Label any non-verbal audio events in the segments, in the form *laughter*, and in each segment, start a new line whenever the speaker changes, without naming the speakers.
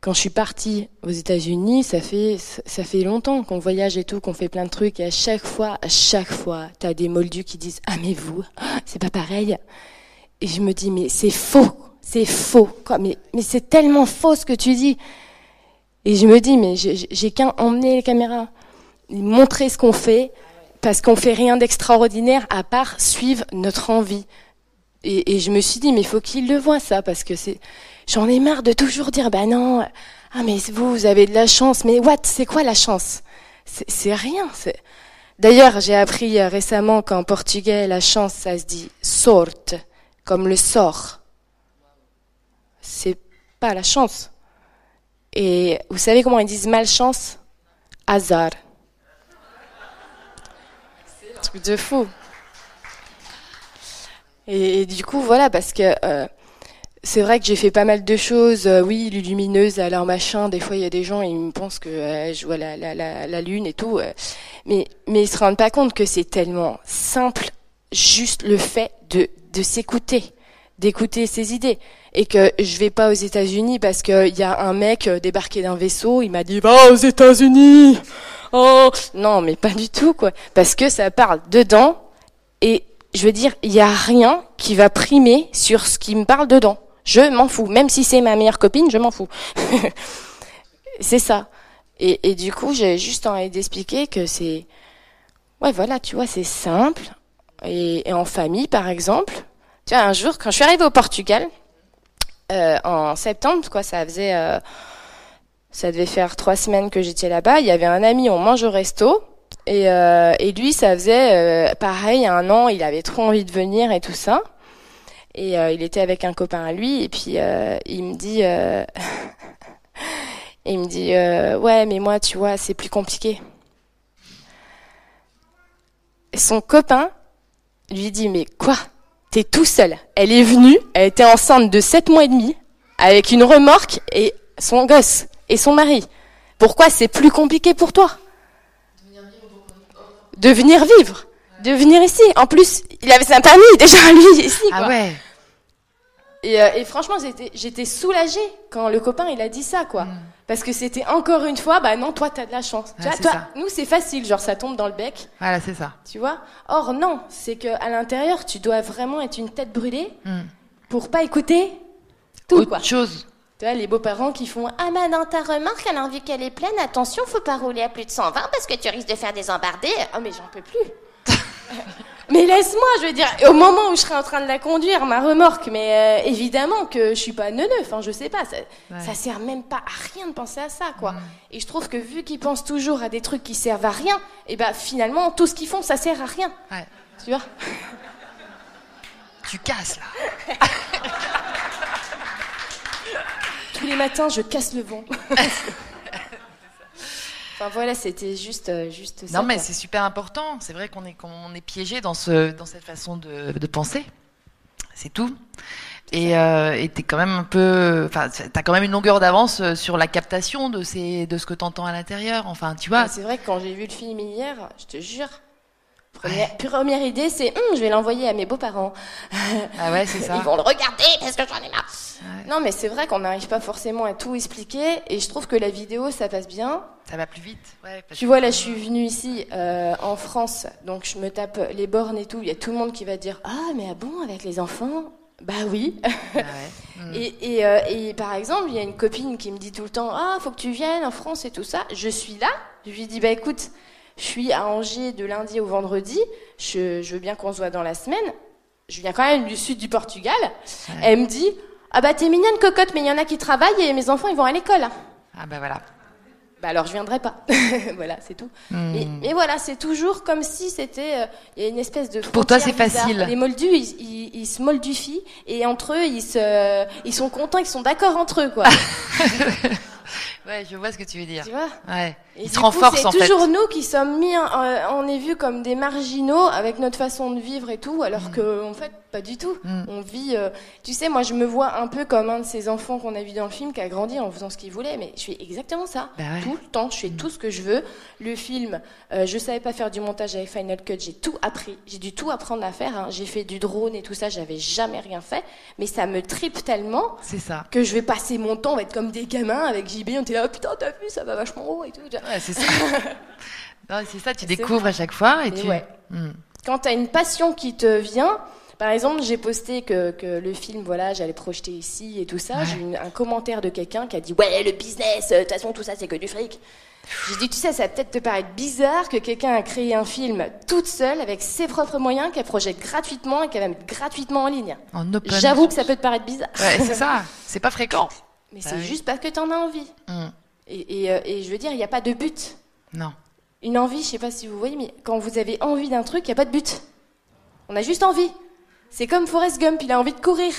quand je suis partie aux États-Unis, ça fait ça fait longtemps qu'on voyage et tout, qu'on fait plein de trucs et à chaque fois, à chaque fois, t'as des moldus qui disent ah mais vous, c'est pas pareil. Et je me dis mais c'est faux, c'est faux. Quoi, mais mais c'est tellement faux ce que tu dis. Et je me dis mais j'ai qu'à emmener les caméras, montrer ce qu'on fait parce qu'on fait rien d'extraordinaire à part suivre notre envie. Et, et je me suis dit mais il faut qu'ils le voient ça parce que c'est J'en ai marre de toujours dire, bah non, ah mais vous, vous avez de la chance. Mais what, c'est quoi la chance? C'est rien. D'ailleurs, j'ai appris euh, récemment qu'en portugais, la chance, ça se dit sorte, comme le sort. C'est pas la chance. Et vous savez comment ils disent malchance? Hasard. Truc de fou. Et, du coup, voilà, parce que euh, c'est vrai que j'ai fait pas mal de choses. Euh, oui, lumineuse, alors machin. Des fois, il y a des gens, ils me pensent que euh, je vois la, la, la, la, lune et tout. Euh. mais, mais ils se rendent pas compte que c'est tellement simple, juste le fait de, de s'écouter, d'écouter ses idées. Et que je vais pas aux États-Unis parce qu'il y a un mec débarqué d'un vaisseau, il m'a dit va aux États-Unis. Oh non, mais pas du tout quoi. Parce que ça parle dedans et je veux dire, il y a rien qui va primer sur ce qui me parle dedans. Je m'en fous. Même si c'est ma meilleure copine, je m'en fous. *laughs* c'est ça. Et, du coup, j'ai juste envie d'expliquer que c'est... Ouais, voilà, tu vois, c'est simple. Et, et, en famille, par exemple. Tu vois, un jour, quand je suis arrivée au Portugal, euh, en septembre, quoi, ça faisait... Euh, ça devait faire trois semaines que j'étais là-bas. Il y avait un ami, on mange au resto. Et, euh, et lui, ça faisait euh, pareil, un an, il avait trop envie de venir et tout ça. Et euh, il était avec un copain à lui, et puis euh, il me dit, euh, *laughs* il me dit, ouais, mais moi, tu vois, c'est plus compliqué. son copain lui dit, mais quoi? T'es tout seul. Elle est venue, elle était enceinte de 7 mois et demi, avec une remorque et son gosse et son mari. Pourquoi c'est plus compliqué pour toi? De venir vivre, de venir ici. En plus, il avait sa famille déjà *laughs* lui ici.
Ah ouais.
Et, euh, et franchement, j'étais soulagée quand le copain il a dit ça, quoi. Mm. Parce que c'était encore une fois, bah non, toi t'as de la chance. tu vois, toi, nous c'est facile, genre ça tombe dans le bec.
Voilà, c'est ça.
Tu vois. Or non, c'est que à l'intérieur, tu dois vraiment être une tête brûlée mm. pour pas écouter tout,
Autre chose.
Tu vois, les beaux-parents qui font Ah, mais dans ta remarque, alors vu qu'elle est pleine, attention, faut pas rouler à plus de 120 parce que tu risques de faire des embardés. Oh, mais j'en peux plus. *laughs* Mais laisse-moi, je veux dire, au moment où je serai en train de la conduire, ma remorque, mais euh, évidemment que je suis pas neuneu, enfin je sais pas, ça, ça sert même pas à rien de penser à ça, quoi. Et je trouve que vu qu'ils pensent toujours à des trucs qui servent à rien, et eh ben finalement tout ce qu'ils font, ça sert à rien.
Ouais.
Tu vois?
Tu casses là.
Tous les matins, je casse le vent. *laughs* Enfin voilà, c'était juste, euh, juste
ça. Non, mais c'est super important. C'est vrai qu'on est, qu'on est piégé dans, ce, dans cette façon de, de penser. C'est tout. Et euh, t'es quand même un peu, enfin, t'as quand même une longueur d'avance euh, sur la captation de ces, de ce que t'entends à l'intérieur. Enfin, tu vois.
c'est vrai que quand j'ai vu le film hier, je te jure, Première, première idée, c'est hum, je vais l'envoyer à mes beaux-parents.
Ah ouais, c'est ça. *laughs*
Ils vont le regarder parce que j'en ai marre. Non, mais c'est vrai qu'on n'arrive pas forcément à tout expliquer et je trouve que la vidéo, ça passe bien.
Ça va plus vite. Ouais,
tu vois, là, je suis venue ici euh, en France, donc je me tape les bornes et tout. Il y a tout le monde qui va dire Ah, mais ah bon, avec les enfants? Bah oui. Ah ouais. *laughs* et, et, euh, et, par exemple, il y a une copine qui me dit tout le temps Ah, faut que tu viennes en France et tout ça. Je suis là. Je lui dis Bah écoute, je suis à Angers de lundi au vendredi. Je, je veux bien qu'on se voit dans la semaine. Je viens quand même du sud du Portugal. Elle me dit Ah bah t'es mignonne cocotte, mais il y en a qui travaillent et mes enfants ils vont à l'école.
Ah bah voilà.
Bah alors je viendrai pas. *laughs* voilà, c'est tout. Hmm. Et, voilà, c'est toujours comme si c'était. Euh, il y a une espèce de.
Pour toi, c'est facile.
Les moldus, ils, ils, ils, se moldufient et entre eux, ils se, ils sont contents, ils sont d'accord entre eux, quoi. *laughs*
Ouais, je vois ce que tu veux dire.
Tu vois
Ouais.
Et
se
coup,
renforce en
C'est
fait.
toujours nous qui sommes mis, en- euh, on est vus comme des marginaux avec notre façon de vivre et tout, alors que en fait pas du tout.
Mm.
On vit, euh, tu sais, moi je me vois un peu comme un de ces enfants qu'on a vu dans le film qui a grandi en faisant ce qu'il voulait, mais je fais exactement ça.
Bah ouais.
Tout le temps, je fais tout ce que je veux. Le film, euh, je savais pas faire du montage avec Final Cut, j'ai tout appris. J'ai dû tout apprendre à faire. hein. J'ai fait du drone et tout ça, j'avais jamais rien fait, mais ça me tripe tellement
C'est ça.
que je vais passer mon temps, on va être comme des gamins avec JB, on était là, oh, putain, t'as vu, ça va vachement haut et tout.
Ouais, c'est ça. *laughs* non, c'est ça, tu découvres à chaque fois et
Mais
tu.
ouais.
Hmm.
Quand tu as une passion qui te vient, par exemple, j'ai posté que, que le film, voilà, j'allais projeter ici et tout ça.
Ouais.
J'ai eu un commentaire de quelqu'un qui a dit Ouais, le business, euh, de toute façon, tout ça, c'est que du fric. J'ai dit Tu sais, ça va peut-être te paraître bizarre que quelqu'un a créé un film toute seule, avec ses propres moyens, qu'elle projette gratuitement et qu'elle va mettre gratuitement en ligne.
En open.
J'avoue que ça peut te paraître bizarre.
Ouais, c'est *laughs* ça. C'est pas fréquent.
Mais
Bah
c'est
oui.
juste parce que tu en as envie. Et, et, euh, et je veux dire, il n'y a pas de but.
Non.
Une envie, je sais pas si vous voyez, mais quand vous avez envie d'un truc, il n'y a pas de but. On a juste envie. C'est comme Forrest Gump, il a envie de courir.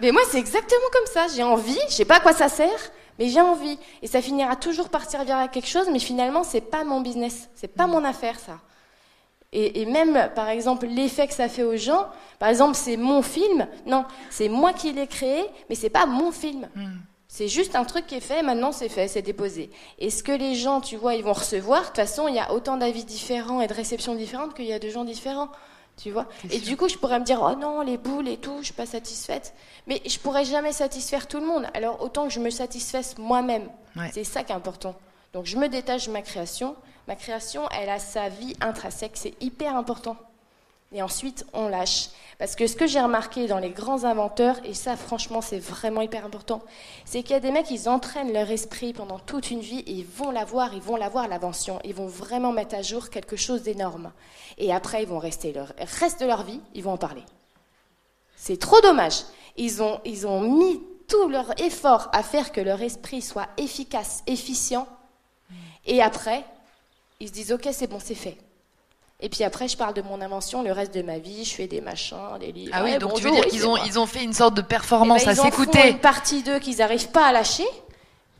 Mais moi, c'est exactement comme ça. J'ai envie, je sais pas à quoi ça sert, mais j'ai envie. Et ça finira toujours par servir à quelque chose, mais finalement, c'est pas mon business. C'est pas mon affaire, ça. Et, et même, par exemple, l'effet que ça fait aux gens, par exemple, c'est mon film. Non, c'est moi qui l'ai créé, mais c'est pas mon film.
Hmm.
C'est juste un truc qui est fait, maintenant c'est fait, c'est déposé. Et ce que les gens, tu vois, ils vont recevoir, de toute façon, il y a autant d'avis différents et de réceptions différentes qu'il y a de gens différents. Tu vois Et
sûr.
du coup, je pourrais me dire, oh non, les boules et tout, je suis pas satisfaite. Mais je pourrais jamais satisfaire tout le monde. Alors autant que je me satisfasse moi-même.
Ouais.
C'est ça qui est important. Donc je me détache de ma création. Ma création, elle a sa vie intrinsèque. C'est hyper important. Et ensuite, on lâche. Parce que ce que j'ai remarqué dans les grands inventeurs, et ça franchement c'est vraiment hyper important, c'est qu'il y a des mecs, ils entraînent leur esprit pendant toute une vie et ils vont l'avoir, ils vont l'avoir l'invention, ils vont vraiment mettre à jour quelque chose d'énorme. Et après, ils vont rester le reste de leur vie, ils vont en parler. C'est trop dommage. Ils ont, ils ont mis tout leur effort à faire que leur esprit soit efficace, efficient, et après, ils se disent ok, c'est bon, c'est fait. Et puis après, je parle de mon invention, le reste de ma vie, je fais des machins, des livres.
Ah oui,
Ouais,
donc tu veux dire
oui,
qu'ils ont, ils ont fait une sorte de
Eh ben,
performance
ils
à
en font
s'écouter.
une partie d'eux qu'ils n'arrivent pas à lâcher,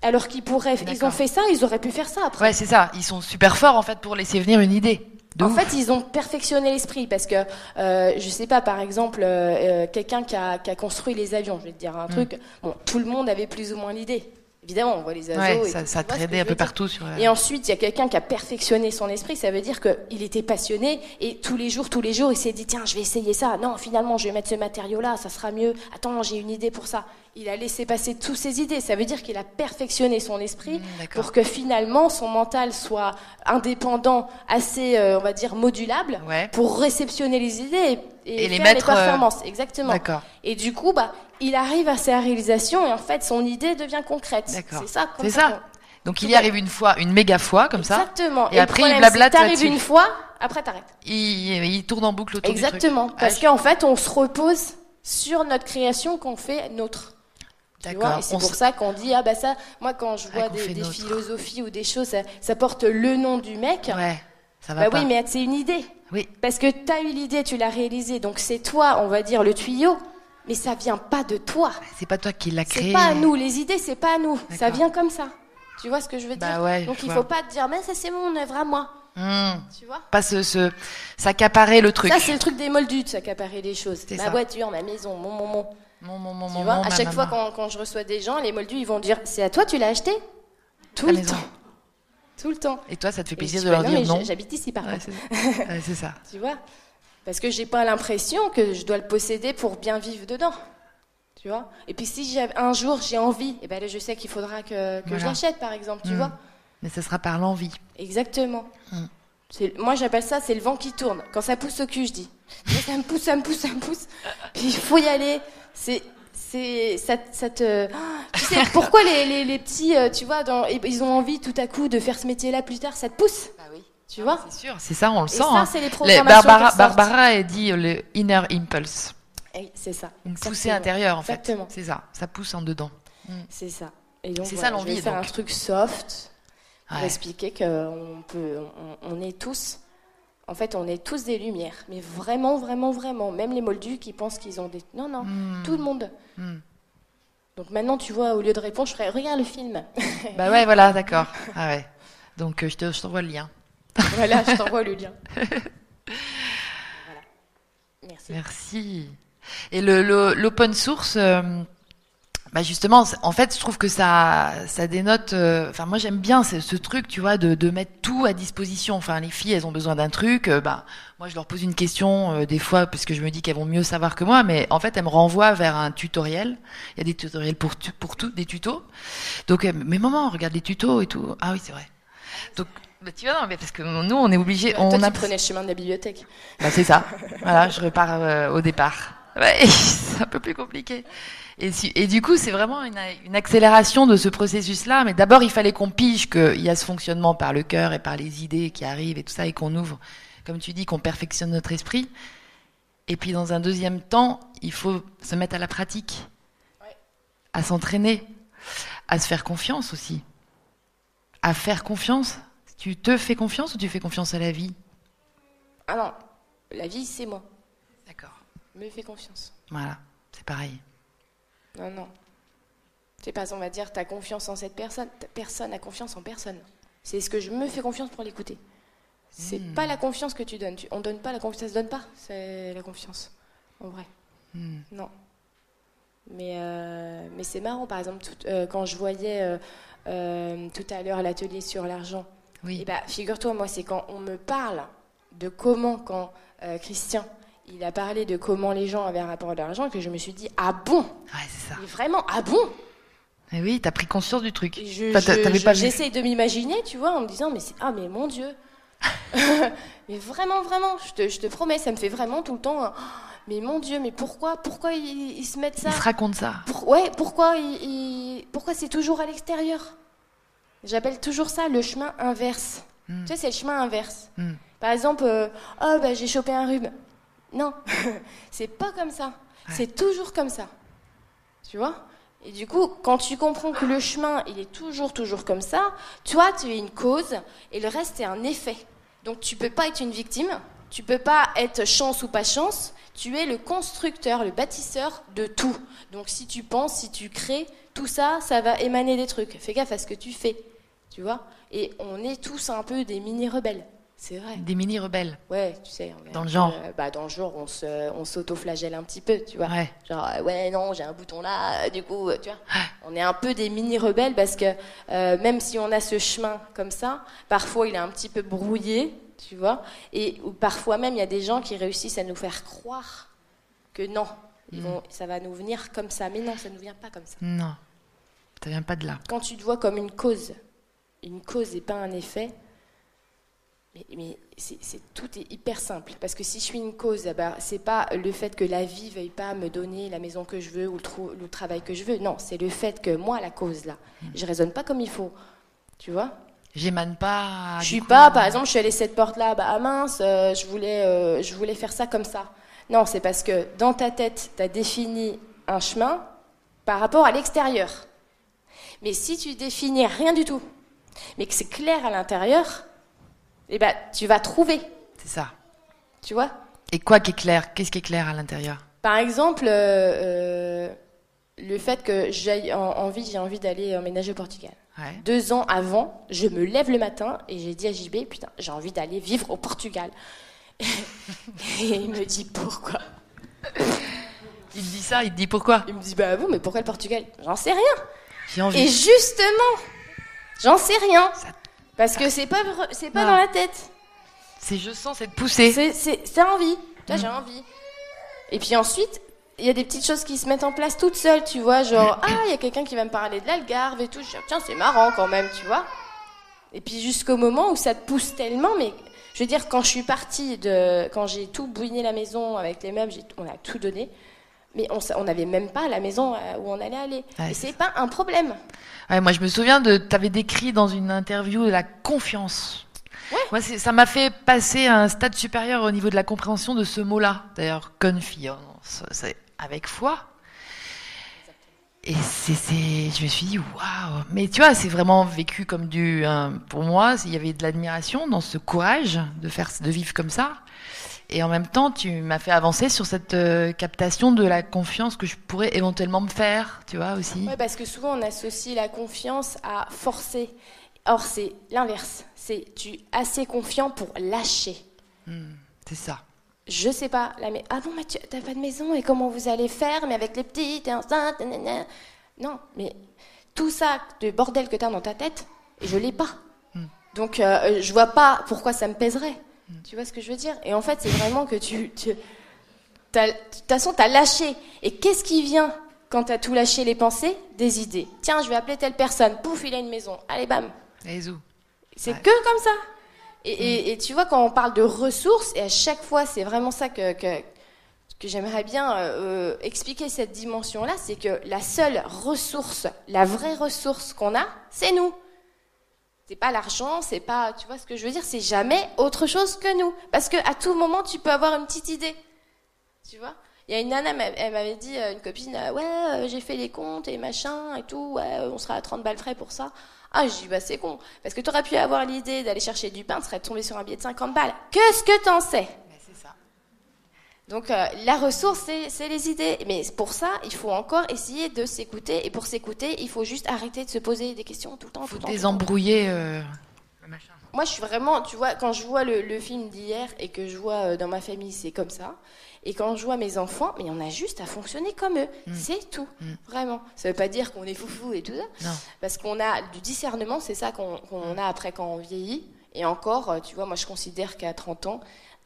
alors qu'ils pourraient. Ils ont fait ça, ils auraient pu faire ça après.
Ouais, c'est ça. Ils sont super forts en fait pour laisser venir une idée. De
en
ouf.
fait, ils ont perfectionné l'esprit parce que, euh, je sais pas, par exemple, euh, euh, quelqu'un qui a, qui a construit les avions, je vais te dire un truc, bon, tout le monde avait plus ou moins l'idée. Évidemment, on voit les avions.
Ouais,
et
ça,
tout,
traînait un peu partout sur. euh,
Et ensuite, il y a quelqu'un qui a perfectionné son esprit, ça veut dire qu'il était passionné et tous les jours, tous les jours, il s'est dit tiens, je vais essayer ça. Non, finalement, je vais mettre ce matériau-là, ça sera mieux. Attends, j'ai une idée pour ça. Il a laissé passer toutes ses idées. Ça veut dire qu'il a perfectionné son esprit
Mm, d'accord.
pour que finalement son mental soit indépendant, assez, euh, on va dire, modulable
Ouais.
pour réceptionner les idées et, et
Et les
faire
mettre, euh,
performances. Exactement.
D'accord.
Et du coup, bah, il arrive à sa réalisation et en fait, son idée devient concrète. C'est ça.
C'est ça. Donc il y arrive une fois, une méga fois comme ça.
Exactement.
Et après, il
problème,
blablate
c'est que T'arrives une fois, après t'arrêtes.
Il, il tourne en boucle autour
Exactement.
du truc.
Parce
Ah,
qu'en fait, on se repose sur notre création qu'on fait vois,
D'accord.
c'est pour ça qu'on dit, ah bah ça, moi quand je
Ah,
vois des, philosophies ou des choses, ça, ça porte le nom du mec.
Ouais, ça va
bah
pas.
oui, mais c'est une idée.
Oui.
Parce que tu as eu l'idée, tu l'as réalisée, donc c'est toi, on va dire, le tuyau, mais ça vient pas de toi.
C'est pas toi qui l'as créé.
C'est pas à nous, les idées, c'est pas à nous. Ça vient comme ça. Tu vois ce que je veux
Bah
dire
ouais,
Donc il
vois.
faut pas te dire, mais ça c'est mon œuvre à moi.
Hmm.
Tu vois
Pas se, se s'accaparer le truc.
Ça c'est le truc des moldus de s'accaparer les choses. Ma
ça.
voiture, ma maison, mon mon mon.
Mon, mon, mon,
Tu
mon,
vois
mon,
À chaque fois quand, quand je reçois des gens, les moldus ils vont dire, c'est à toi tu l'as acheté Tout
Ta
le
maison.
temps. Tout le temps.
Et toi, ça te fait plaisir de leur
bah
dire non.
J'habite ici par
Ouais,
contre.
c'est ouais, c'est ça. *laughs*
Tu vois Parce que j'ai pas l'impression que je dois le posséder pour bien vivre dedans. Tu vois? Et puis si un jour j'ai envie, et ben là je sais qu'il faudra que, que je l'achète par exemple, tu
Mm.
vois
Mais ça sera par l'envie.
Exactement.
Mm.
Moi j'appelle ça c'est le vent qui tourne. Quand ça pousse au cul, je dis. Ça me pousse, ça me pousse, ça me pousse. Puis il faut y aller. C'est c'est ça, ça te *gasps* tu sais pourquoi les, les, les petits euh, tu vois dans, ils ont envie tout à coup de faire ce métier là plus tard? Ça te pousse Tu vois
C'est sûr, c'est ça, on le
et
sent.
ça
hein.
c'est les
Les-
programmations
Barbara. Barbara a dit euh, le inner impulse.
Eh, c'est ça
Une poussée intérieure, en fait.
Exactement.
C'est ça. Ça pousse en dedans.
C'est ça. Et donc,
C'est
voilà,
ça,
Je vais
l'envie,
faire
donc.
un truc soft pour
Ouais.
expliquer qu'on peut, on, on est tous, en fait, on est tous des lumières. Mais vraiment, vraiment, vraiment. Même les moldus qui pensent qu'ils ont des. Non, non.
Hmm.
Tout le monde.
Hmm.
Donc maintenant, tu vois, au lieu de répondre, je ferais regarde le film.
bah ouais, voilà, d'accord. Ah ouais. Donc euh, je te- je t'envoie le lien. *laughs*
voilà, je t'envoie le lien. voilà. Merci.
Merci. Et le, le- l'open source, euh, bah justement, en fait, je trouve que ça, ça dénote. euh, Enfin, moi, j'aime bien ce, ce truc, tu vois, de, de mettre tout à disposition. Enfin, les filles, elles ont besoin d'un truc. euh, bah, moi, je leur pose une question euh, des fois parce que je me dis qu'elles vont mieux savoir que moi, mais en fait, elles me renvoient vers un tutoriel. Il y a des tutoriels pour tu- pour tout, des tutos. Donc, mais maman, regarde les tutos et tout. Ah oui, c'est vrai. Donc, bah, tu vois, non, mais parce que nous, on est obligé.
Toi,
on
tu
a
prenais le chemin de la bibliothèque.
bah, c'est ça. voilà, je repars euh, au départ. Ouais, *laughs* c'est un peu plus compliqué. Et, du coup, c'est vraiment une, une accélération de ce processus-là. Mais d'abord, il fallait qu'on pige qu'il y a ce fonctionnement par le cœur et par les idées qui arrivent et tout ça, et qu'on ouvre, comme tu dis, qu'on perfectionne notre esprit. Et puis, dans un deuxième temps, il faut se mettre à la pratique,
Ouais.
à s'entraîner, à se faire confiance aussi. À faire confiance. Tu te fais confiance ou tu fais confiance à la vie
Ah non, la vie, c'est moi.
D'accord.
Me fais confiance.
Voilà, c'est pareil.
Non, non. C'est pas, on va dire, t'as confiance en cette personne. Personne n'a confiance en personne. C'est ce que je me fais confiance pour l'écouter. C'est
Hmm.
pas la confiance que tu donnes. Tu- on donne pas la confiance, ça se donne pas. C'est la confiance, en vrai.
Hmm.
Non. Mais, euh, mais c'est marrant, par exemple, tout- euh, quand je voyais euh, tout à l'heure l'atelier sur l'argent.
Oui.
Eh ben, figure-toi, moi, c'est quand on me parle de comment, quand euh, Christian, il a parlé de comment les gens avaient un rapport à l'argent, que je me suis dit, ah bon
Ouais, c'est ça.
Mais vraiment, ah bon
Et oui, t'as pris conscience du truc.
Et je-
Enfin,
je- je-. J'essaye de m'imaginer, tu vois, en me disant, mais c'est- ah, mais mon Dieu. *laughs* *laughs* mais vraiment, vraiment, je te, je te promets, ça me fait vraiment tout le temps. un, mais mon Dieu, mais pourquoi, pourquoi ils, ils se mettent ça?
Il se raconte ça.
Pour- ouais, pourquoi, ils- ils- pourquoi c'est toujours à l'extérieur? J'appelle toujours ça le chemin inverse.
Hmm.
Tu sais, c'est le chemin inverse.
Hmm.
Par exemple, euh, oh, bah, j'ai chopé un rhume. Non, *laughs* c'est pas comme ça.
Ouais.
C'est toujours comme ça. Tu vois? Et du coup, quand tu comprends que le chemin, il est toujours, toujours comme ça, toi, tu es une cause et le reste est un effet. Donc, tu peux pas être une victime, tu peux pas être chance ou pas chance, tu es le constructeur, le bâtisseur de tout. Donc, si tu penses, si tu crées, tout ça, ça va émaner des trucs. Fais gaffe à ce que tu fais. Tu vois Et on est tous un peu des mini-rebelles. C'est vrai.
Des mini rebelles.
Ouais, tu sais. on
Dans le
peu,
genre.
euh, Bah, dans le genre, on se, on s'auto-flagelle un petit peu, tu vois.
Ouais.
Genre, euh, ouais, non, j'ai un bouton là, euh, du coup, tu vois. On est un peu des mini-rebelles parce que même si on a ce chemin comme ça, parfois il est un petit peu brouillé, tu vois. Et ou parfois même, il y a des gens qui réussissent à nous faire croire que non, vont, ça va nous venir comme ça. Mais non, ça ne nous vient pas comme ça.
Non. Ça vient pas de là.
Quand tu te vois comme une cause, une cause et pas un effet, mais, mais tout est hyper simple. Parce que si je suis une cause, ben, c'est pas le fait que la vie veuille pas me donner la maison que je veux ou le, travail que je veux. Non, c'est le fait que moi, la cause là, je raisonne pas comme il faut. Tu vois?
J'émane pas.
Je suis
coup,
pas,
euh,
par exemple, je suis allée cette porte là, bah ah mince, euh, je voulais, euh, je voulais faire ça comme ça. Non, c'est parce que dans ta tête, tu as défini un chemin par rapport à l'extérieur. Mais si tu définis rien du tout, mais que c'est clair à l'intérieur, eh ben, tu vas trouver,
C'est ça.
tu vois?
Et quoi qui est clair? Qu'est-ce qui est clair à l'intérieur?
Par exemple, euh, euh, le fait que j'ai envie, j'ai envie d'aller emménager au Portugal.
Ouais.
Deux ans avant, je me lève le matin et j'ai dit à JB, putain, j'ai envie d'aller vivre au Portugal. *laughs* et il me dit pourquoi?
Il dit ça, il te dit pourquoi?
Il me dit, bah bon, mais pourquoi le Portugal? J'en sais rien.
J'ai envie.
Et justement, j'en sais rien. Parce que c'est pas, c'est pas dans la tête.
C'est je sens cette poussée.
C'est, c'est, c'est envie. Tu vois,
Mm.
j'ai envie. Et puis ensuite, il y a des petites choses qui se mettent en place toutes seules, tu vois. Genre, ah, il y a quelqu'un qui va me parler de l'Algarve et tout. Je dis, tiens, c'est marrant quand même, tu vois. Et puis jusqu'au moment où ça te pousse tellement, mais je veux dire, quand je suis partie de. Quand j'ai tout bouiné la maison avec les meubles, on a tout donné. Mais on n'avait même pas la maison euh, où on allait aller.
Ouais,
et
c'est
pas un problème.
Ouais, moi, je me souviens de. T'avais décrit dans une interview la confiance.
Ouais.
Moi, ça m'a fait passer à un stade supérieur au niveau de la compréhension de ce mot-là. D'ailleurs, confiance, c'est avec foi. Et c'est, je me suis dit, waouh! Mais tu vois, c'est vraiment vécu comme du, un- pour moi, il y avait de l'admiration dans ce courage de faire, de vivre comme ça. Et en même temps, tu m'as fait avancer sur cette euh, captation de la confiance que je pourrais éventuellement me faire, tu vois aussi.
Ouais, parce que souvent on associe la confiance à forcer. Or, c'est l'inverse. C'est tu assez confiant pour lâcher.
Hmm, c'est ça.
Je sais pas, là, mais ah non, mais tu t'as pas de maison et comment vous allez faire, mais avec les petits, t'es enceinte, nanana. Non, mais tout ça de bordel que t'as dans ta tête, je l'ai pas.
Hmm.
Donc, euh, je vois pas pourquoi ça me pèserait. Tu vois ce que je veux dire? Et en fait, c'est vraiment que tu. tu t'as- de toute façon, tu as lâché. Et qu'est-ce qui vient quand tu as tout lâché les pensées? Des idées. Tiens, je vais appeler telle personne. Pouf, il a une maison. Allez, bam.
Et zou.
C'est
Ouais.
que comme ça. Et, et- et tu vois, quand on parle de ressources, et à chaque fois, c'est vraiment ça que, que, que j'aimerais bien euh, euh, expliquer cette dimension-là, c'est que la seule ressource, la vraie ressource qu'on a, c'est nous. C'est pas l'argent, c'est pas, tu vois ce que je veux dire, c'est jamais autre chose que nous. Parce que à tout moment, tu peux avoir une petite idée. Tu vois? Il y a une nana, elle m'avait dit, euh, une copine, euh, ouais, euh, j'ai fait les comptes et machin et tout, ouais, on sera à 30 balles frais pour ça. Ah, je dis, bah c'est con. Parce que tu aurais pu avoir l'idée d'aller chercher du pain, tu serais tombé sur un billet de 50 balles. Qu'est-ce que t'en sais? Donc euh, la ressource, c'est les idées. Mais pour ça, il faut encore essayer de s'écouter. Et pour s'écouter, il faut juste arrêter de se poser des questions tout le temps. Tout
Faut désembrouiller euh, le machin.
Moi, je suis vraiment, tu vois, quand je vois le, le film d'hier et que je vois euh, dans ma famille, c'est comme ça. Et quand je vois mes enfants, mais on a juste à fonctionner comme eux. C'est tout. Vraiment. Ça veut pas dire qu'on est foufou et tout ça.
Non.
Parce qu'on a du discernement, c'est ça qu'on qu'on a après quand on vieillit. Et encore, euh, tu vois, moi je considère qu'à 30 ans,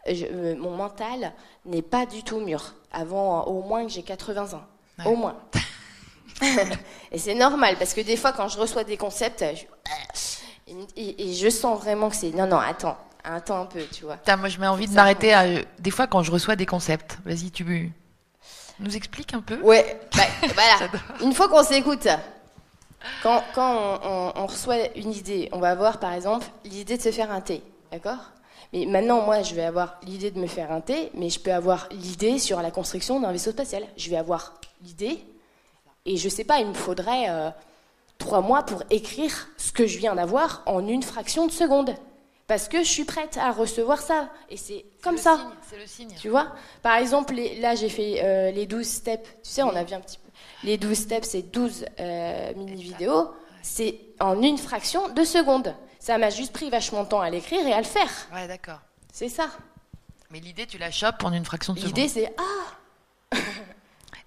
je- euh, mon mental n'est pas du tout mûr. Avant, euh, au moins que j'ai 80 ans.
Ouais.
Au moins. *laughs* et c'est normal, parce que des fois, quand je reçois des concepts, je, et, et- et je sens vraiment que c'est. Non, non, attends, attends un peu, tu vois.
Putain, moi, je mets envie de m'arrêter à. euh, Des fois, quand je reçois des concepts, vas-y, tu nous expliques un peu?
Ouais, *laughs* bah, voilà. Une fois qu'on s'écoute, quand, quand on, on- on reçoit une idée, on va avoir par exemple l'idée de se faire un thé, d'accord? Mais maintenant, moi, je vais avoir l'idée de me faire un thé, mais je peux avoir l'idée sur la construction d'un vaisseau spatial. Je vais avoir l'idée, et je sais pas, il me faudrait euh, trois mois pour écrire ce que je viens d'avoir en une fraction de seconde. Parce que je suis prête à recevoir ça. Et c'est comme ça.
C'est le signe.
Tu vois? Par exemple, les- là, j'ai fait euh, les 12 steps. Tu sais, on a vu un petit peu. Les 12 steps, c'est 12 euh, mini-vidéos. C'est en une fraction de seconde. Ça m'a juste pris vachement de temps à l'écrire et à le faire.
Ouais, d'accord.
C'est ça.
Mais l'idée, tu la chopes en une fraction de seconde.
L'idée, c'est Ah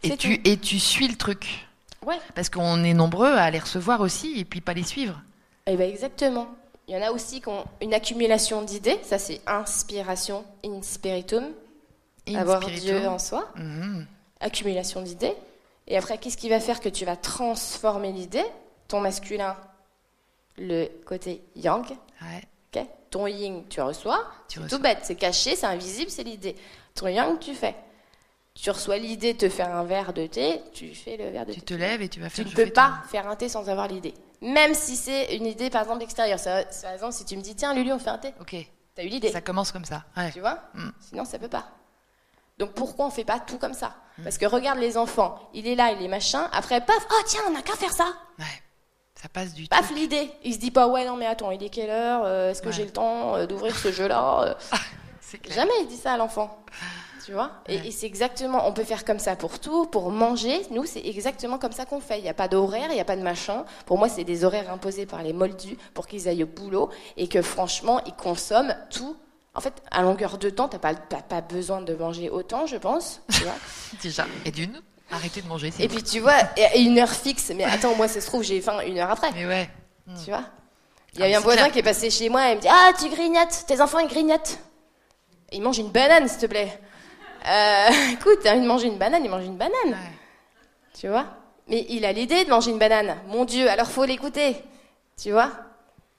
Et *laughs* tu, et tu suis le truc.
Ouais.
Parce qu'on est nombreux à les recevoir aussi et puis pas les suivre.
Eh bien, exactement. Il y en a aussi qui ont une accumulation d'idées. Ça, c'est inspiration, inspiritum.
In
avoir
spiritu.
Dieu en soi.
Mhm.
accumulation d'idées. Et après, qu'est-ce qui va faire que tu vas transformer l'idée? Ton masculin, le côté yang,
Ouais.
ok ton yin, tu reçois.
Tu reçois.
tout bête, c'est caché, c'est invisible, c'est l'idée. Ton yang, tu fais. Tu reçois l'idée de te faire un verre de thé, tu fais le verre de
Tu
thé.
te lèves et tu vas
Tu
faire.
ne
je
peux pas faire un thé sans avoir l'idée. Même si c'est une idée, par exemple, extérieure. Ça- Par exemple, si tu me dis, tiens, Lulu, on fait un thé.
Ok.
t'as eu l'idée.
Ça commence comme ça. Ouais.
Tu vois?
Mm.
Sinon, ça peut pas. Donc pourquoi on fait pas tout comme ça? Parce que regarde les enfants, il est là, il est machin, après paf, oh tiens, on n'a qu'à faire ça.
Ouais. Ça passe du
Paf l'idée. Il se dit pas ouais non mais attends, il est quelle heure Euh, Est-ce que
Ouais.
j'ai le temps euh, d'ouvrir ce jeu-là Euh, *laughs*
clair.
Jamais il dit ça à l'enfant. Tu vois? Et,
Ouais.
et c'est exactement, on peut faire comme ça pour tout, pour manger. Nous, c'est exactement comme ça qu'on fait. Il n'y a pas d'horaire, il n'y a pas de machin. Pour moi, c'est des horaires imposés par les moldus pour qu'ils aillent au boulot et que franchement, ils consomment tout. En fait, à longueur de temps, tu n'as pas, t'as pas besoin de manger autant, je pense. Tu vois? *laughs*
Déjà. Et d'une, arrêtez de manger.
et puis, tu vois, une heure fixe. Mais attends, moi, ça se trouve, j'ai faim une heure après.
Mais ouais.
Tu vois? Il y
Ah,
a
mais
eu un voisin
clair.
qui est passé chez moi et il me dit Ah, tu grignotes, tes enfants ils grignotent. Ils mangent une banane, s'il te plaît. Euh, *laughs* écoute, envie de manger une banane, il mange une banane.
Ouais.
Tu vois? Mais il a l'idée de manger une banane. Mon Dieu, alors faut l'écouter. Tu vois?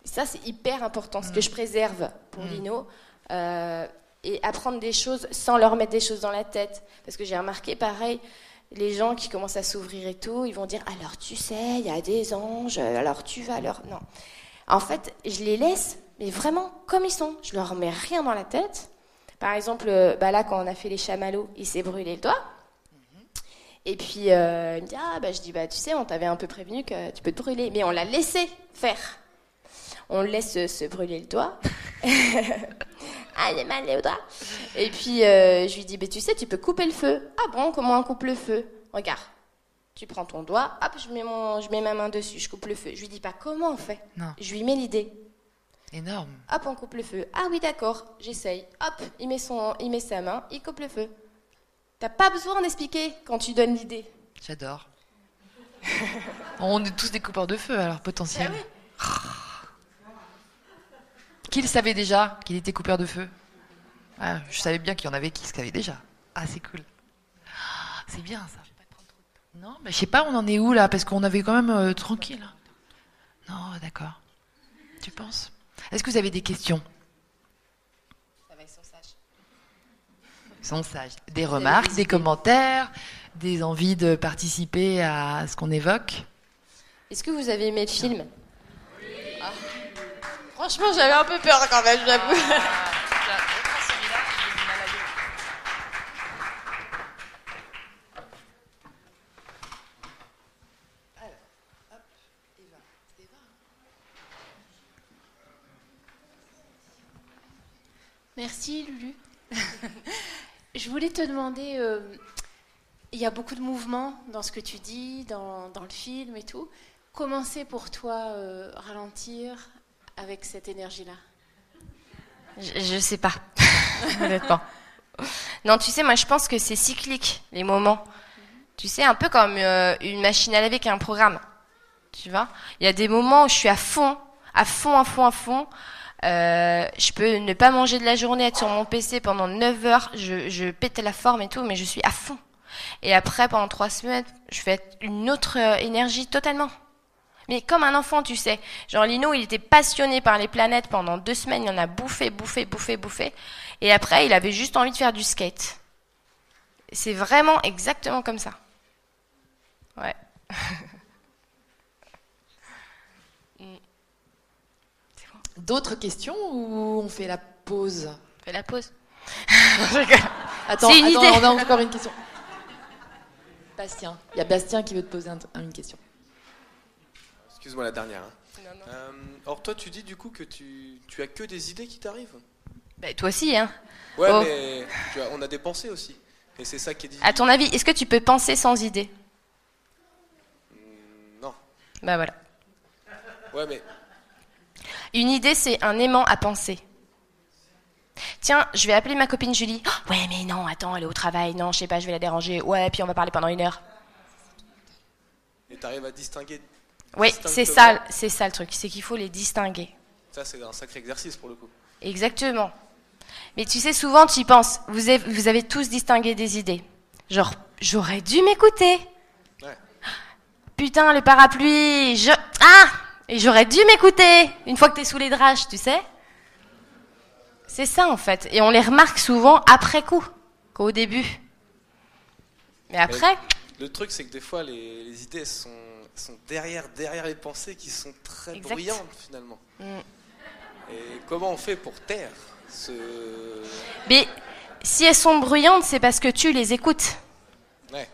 Et Ça, c'est hyper important, ce que je préserve pour Lino. Euh, et apprendre des choses sans leur mettre des choses dans la tête. Parce que j'ai remarqué, pareil, les gens qui commencent à s'ouvrir et tout, ils vont dire Alors tu sais, il y a des anges, alors tu vas leur. Non. En fait, je les laisse, mais vraiment comme ils sont. Je leur mets rien dans la tête. Par exemple, euh, bah là, quand on a fait les chamallows, il s'est brûlé le doigt. Et puis, euh, il me dit, ah, bah, je dis, bah, tu sais, on t'avait un peu prévenu que tu peux te brûler. Mais on l'a laissé faire. On laisse se, se brûler le doigt. *laughs* Ah, j'ai mal au doigt. Et puis, euh, je lui dis, bah, tu sais, tu peux couper le feu. Ah bon, comment on coupe le feu? Regarde. Tu prends ton doigt, hop, je mets, mon, je mets ma main dessus, je coupe le feu. Je lui dis pas comment on fait.
Non.
Je lui mets l'idée.
Énorme.
Hop, on coupe le feu. Ah oui, d'accord, j'essaye. Hop, il met, son, il met sa main, il coupe le feu. T'as pas besoin d'expliquer quand tu donnes l'idée.
J'adore. *laughs* On est tous des coupeurs de feu, alors potentiel.
Ah
Qu'il savait déjà qu'il était coupeur de feu Ah, Je savais bien qu'il y en avait qui le savaient déjà. Ah, c'est cool. Ah, C'est bien ça. Non, mais je sais pas, on en est où là Parce qu'on avait quand même euh, tranquille. Non, d'accord. Tu penses? Est-ce que vous avez des questions?
Ça va, ils sont sages.
Ils sont sages. Des remarques, des commentaires, des envies de participer à ce qu'on évoque?
Est-ce que vous avez aimé le film? Franchement, j'avais un peu peur quand même, j'avoue.
Merci Lulu. Je voulais te demander, euh, il y a beaucoup de mouvements dans ce que tu dis, dans, dans le film et tout. Comment c'est pour toi euh, ralentir avec cette énergie-là
Je, sais pas, *laughs* honnêtement. Non, tu sais, moi je pense que c'est cyclique, les moments. Tu sais, un peu comme euh, une machine à laver qui a un programme. Tu vois Il y a des moments où je suis à fond, à fond, à fond, à fond. Euh, je peux ne pas manger de la journée, être sur mon PC pendant 9 heures, je, je pète la forme et tout, mais je suis à fond. Et après, pendant trois semaines, je vais être une autre euh, énergie totalement. Mais comme un enfant, tu sais. Genre Lino, il était passionné par les planètes pendant deux semaines, il en a bouffé, bouffé, bouffé, bouffé. Et après, il avait juste envie de faire du skate. C'est vraiment exactement comme ça. Ouais. *laughs*
D'autres questions ou on fait la pause?
Fais la pause. *laughs*
Attends, attends, on a encore une question. Bastien, il y a Bastien qui veut te poser un- une question.
Excuse-moi la dernière. hein. Euh, or toi tu dis du coup que tu, tu as que des idées qui t'arrivent
Bah, toi aussi, hein.
Ouais
Oh.
mais tu vois, on a des pensées aussi. Et c'est ça qui est difficile.
À ton avis, est-ce que tu peux penser sans idée
Non.
Bah voilà.
Ouais mais
Une idée, c'est un aimant à penser. Tiens, je vais appeler ma copine Julie. Oh, ouais, mais non, attends, elle est au travail. Non, je sais pas, je vais la déranger. Ouais, puis on va parler pendant une heure.
et t'arrives à distinguer.
Oui, c'est ça, c'est ça le truc, c'est qu'il faut les distinguer.
Ça c'est un sacré exercice pour le coup.
Exactement. Mais tu sais, souvent, tu y penses. Vous avez, vous avez tous distingué des idées. Genre, j'aurais dû m'écouter.
Ouais.
Putain, le parapluie. Je... Ah Et j'aurais dû m'écouter une fois que t'es sous les drages, tu sais C'est ça, en fait. Et on les remarque souvent après coup, qu'au début. Mais après,
Le truc c'est que des fois les, les idées sont, sont derrière, derrière les pensées qui sont très
Exact.
bruyantes finalement.
Mm.
Et comment on fait pour taire ce...
mais si elles sont bruyantes, c'est parce que tu les écoutes.
Ouais.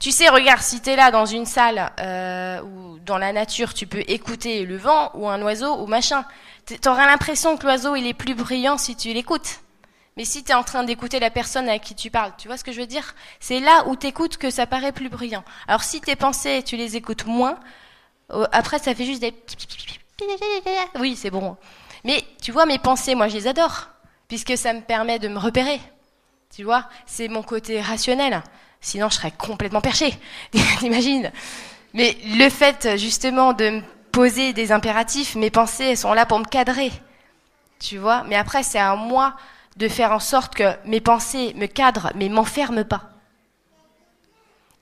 Tu sais, regarde, si t'es là dans une salle euh, ou dans la nature, tu peux écouter le vent ou un oiseau ou machin. T- T'auras l'impression que l'oiseau il est plus brillant si tu l'écoutes. Mais si t'es en train d'écouter la personne avec qui tu parles, tu vois ce que je veux dire? C'est là où t'écoutes que ça paraît plus brillant. Alors si tes pensées, tu les écoutes moins, euh, après ça fait juste des... Oui, c'est bon. Mais tu vois, mes pensées, moi je les adore, puisque ça me permet de me repérer. Tu vois, c'est mon côté rationnel. Sinon, je serais complètement perché. *laughs* T'imagines? Mais le fait, justement, de me poser des impératifs, mes pensées sont là pour me cadrer. Tu vois? Mais après, c'est à moi de faire en sorte que mes pensées me cadrent, mais m'enferment pas.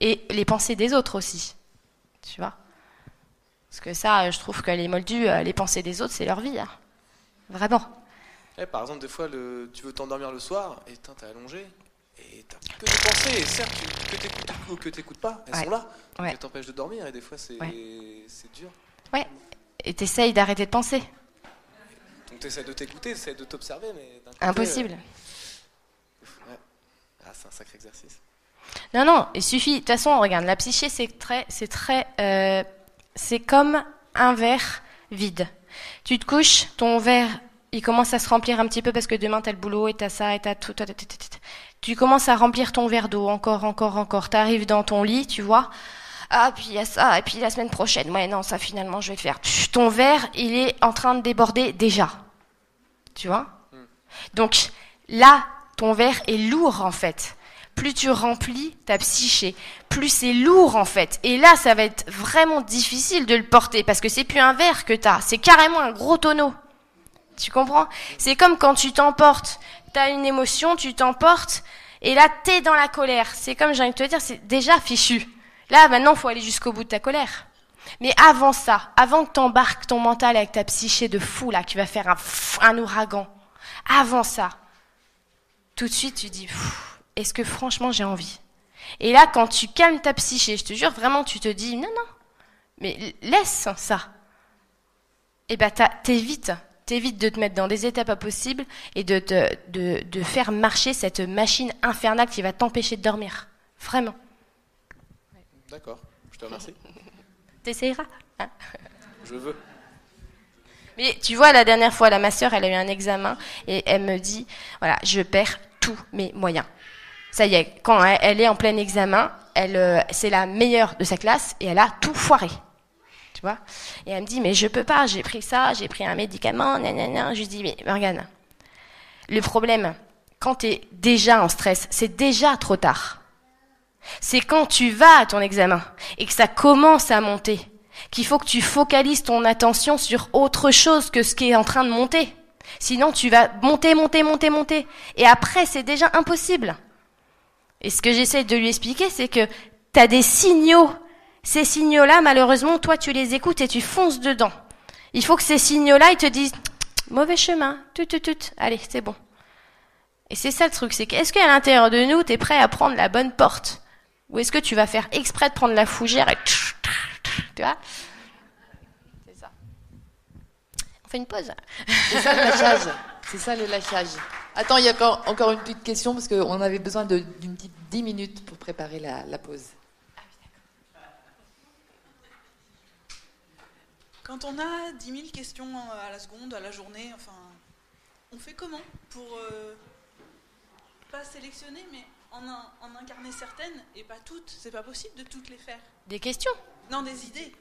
Et les pensées des autres aussi. Tu vois Parce que ça, je trouve que les moldus, euh, les pensées des autres, c'est leur vie. hein. Vraiment.
Ouais, par exemple, des fois, le, tu veux t'endormir le soir et t'es allongé et t'as que des pensées. Et certes, tu, que t'écoutes ou que t'écoutes pas, elles
Ouais.
sont là.
Ouais.
Elles t'empêchent de dormir et des fois, c'est dur.
Ouais. Et t'essayes d'arrêter de penser.
Donc, t'essaies de t'écouter, t'essaies de t'observer, mais côté,
Impossible.
euh, ouais. Ah, c'est un sacré exercice.
Non, non, il suffit. De toute façon, regarde, la psyché, c'est très, c'est très, euh, c'est comme un verre vide. Tu te couches, ton verre il commence à se remplir un petit peu parce que demain t'as le boulot et t'as ça et t'as tout. Tu commences à remplir ton verre d'eau encore, encore, encore. T'arrives dans ton lit, tu vois. Ah, puis il y a ça, et puis la semaine prochaine. Ouais, non, ça finalement, je vais le faire. Ton verre, il est en train de déborder déjà. Tu vois Donc là, ton verre est lourd en fait. Plus tu remplis ta psyché, plus c'est lourd en fait. Et là, ça va être vraiment difficile de le porter parce que c'est plus un verre que t'as, c'est carrément un gros tonneau. Tu comprends? C'est comme quand tu t'emportes. T'as une émotion, tu t'emportes, et là, t'es dans la colère. C'est comme j'ai envie de te dire, c'est déjà fichu. Là, maintenant, faut aller jusqu'au bout de ta colère. Mais avant ça, avant que t'embarques ton mental avec ta psyché de fou, là, qui va faire un, un ouragan, avant ça, tout de suite, tu dis, est-ce que franchement j'ai envie? Et là, quand tu calmes ta psyché, je te jure, vraiment, tu te dis, non, non, mais laisse ça. Et ben, t'as- t'évites, t'évites de te mettre dans des états pas possibles et de, de, de faire marcher cette machine infernale qui va t'empêcher de dormir. Vraiment.
D'accord, je te remercie.
T'essayeras. hein
Je veux.
Mais tu vois, la dernière fois, là, ma sœur, elle a eu un examen et elle me dit, voilà, je perds tous mes moyens. Ça y est, quand elle- elle est en plein examen, elle, euh, c'est la meilleure de sa classe et elle a tout foiré. Tu vois? Et elle me dit, mais je peux pas, j'ai pris ça, j'ai pris un médicament, nanana. Je lui dis, mais Morgane, le problème, quand tu es déjà en stress, c'est déjà trop tard. C'est quand tu vas à ton examen et que ça commence à monter qu'il faut que tu focalises ton attention sur autre chose que ce qui est en train de monter. Sinon, tu vas monter, monter, monter, monter. Et après, c'est déjà impossible. Et ce que j'essaie de lui expliquer, c'est que tu as des signaux. Ces signaux-là, malheureusement, toi, tu les écoutes et tu fonces dedans. Il faut que ces signaux-là, ils te disent, mauvais chemin, tut, tut, tut. Allez, c'est bon. Et c'est ça le truc, c'est qu'est-ce qu'à l'intérieur de nous, tu es prêt à prendre la bonne porte? Ou est-ce que tu vas faire exprès de prendre la fougère et... Tu vois C'est ça. On fait une pause
C'est ça le lâchage. C'est ça le lâchage. Attends, il y a encore, encore une petite question parce qu'on avait besoin de- d'une petite 10 minutes pour préparer la, la pause.
Quand on a 10 000 questions à la seconde, à la journée, enfin, on fait comment pour euh, pas sélectionner, mais en, en incarner certaines et pas toutes C'est pas possible de toutes les faire.
Des questions
Non, des idées.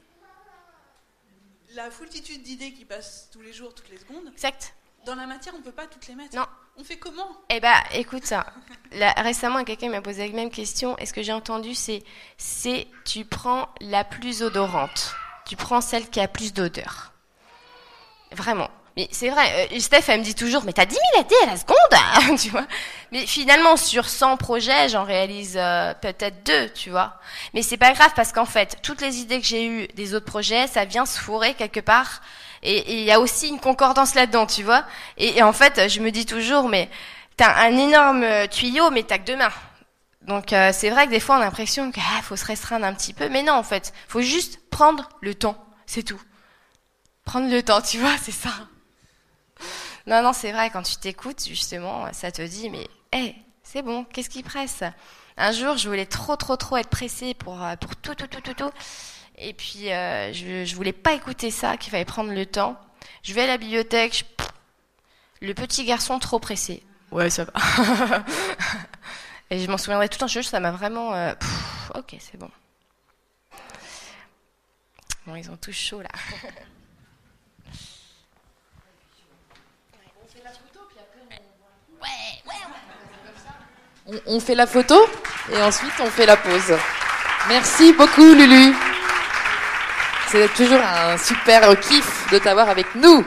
La foultitude d'idées qui passent tous les jours, toutes les secondes,
Exact.
dans la matière, on peut pas toutes les mettre.
Non.
On fait comment?
Eh ben, écoute ça. Là, récemment, quelqu'un m'a posé la même question. Et ce que j'ai entendu, c'est, c'est, tu prends la plus odorante. Tu prends celle qui a plus d'odeur. Vraiment. Mais c'est vrai, euh, Steph, elle me dit toujours, mais t'as 10 000 idées à la seconde, *laughs* tu vois. Mais finalement, sur 100 projets, j'en réalise euh, peut-être deux, tu vois. Mais c'est pas grave parce qu'en fait, toutes les idées que j'ai eues des autres projets, ça vient se fourrer quelque part. Et il y a aussi une concordance là-dedans, tu vois. Et, et en fait, je me dis toujours, mais t'as un énorme euh, tuyau, mais t'as que deux mains. Donc euh, c'est vrai que des fois, on a l'impression qu'il faut se restreindre un petit peu. Mais non, en fait, faut juste prendre le temps, c'est tout. Prendre le temps, tu vois, c'est ça. Non, non, c'est vrai, quand tu t'écoutes, justement, ça te dit, mais, hé, c'est bon, qu'est-ce qui presse? Un jour, je voulais trop, trop, trop être pressée pour, euh, pour tout, tout, tout, tout, tout. Et puis, euh, je, je voulais pas écouter ça, qu'il fallait prendre le temps. Je vais à la bibliothèque, je- le petit garçon trop pressé. Ouais, ça va. *laughs* Et je m'en souviendrai tout le temps, je te jure, ça m'a vraiment... euh, pff, ok, c'est bon. Bon, ils ont tous chaud, là. *laughs*
On, on fait la photo et ensuite on fait la pause. Merci beaucoup Lulu. C'est toujours un super kiff de t'avoir avec nous.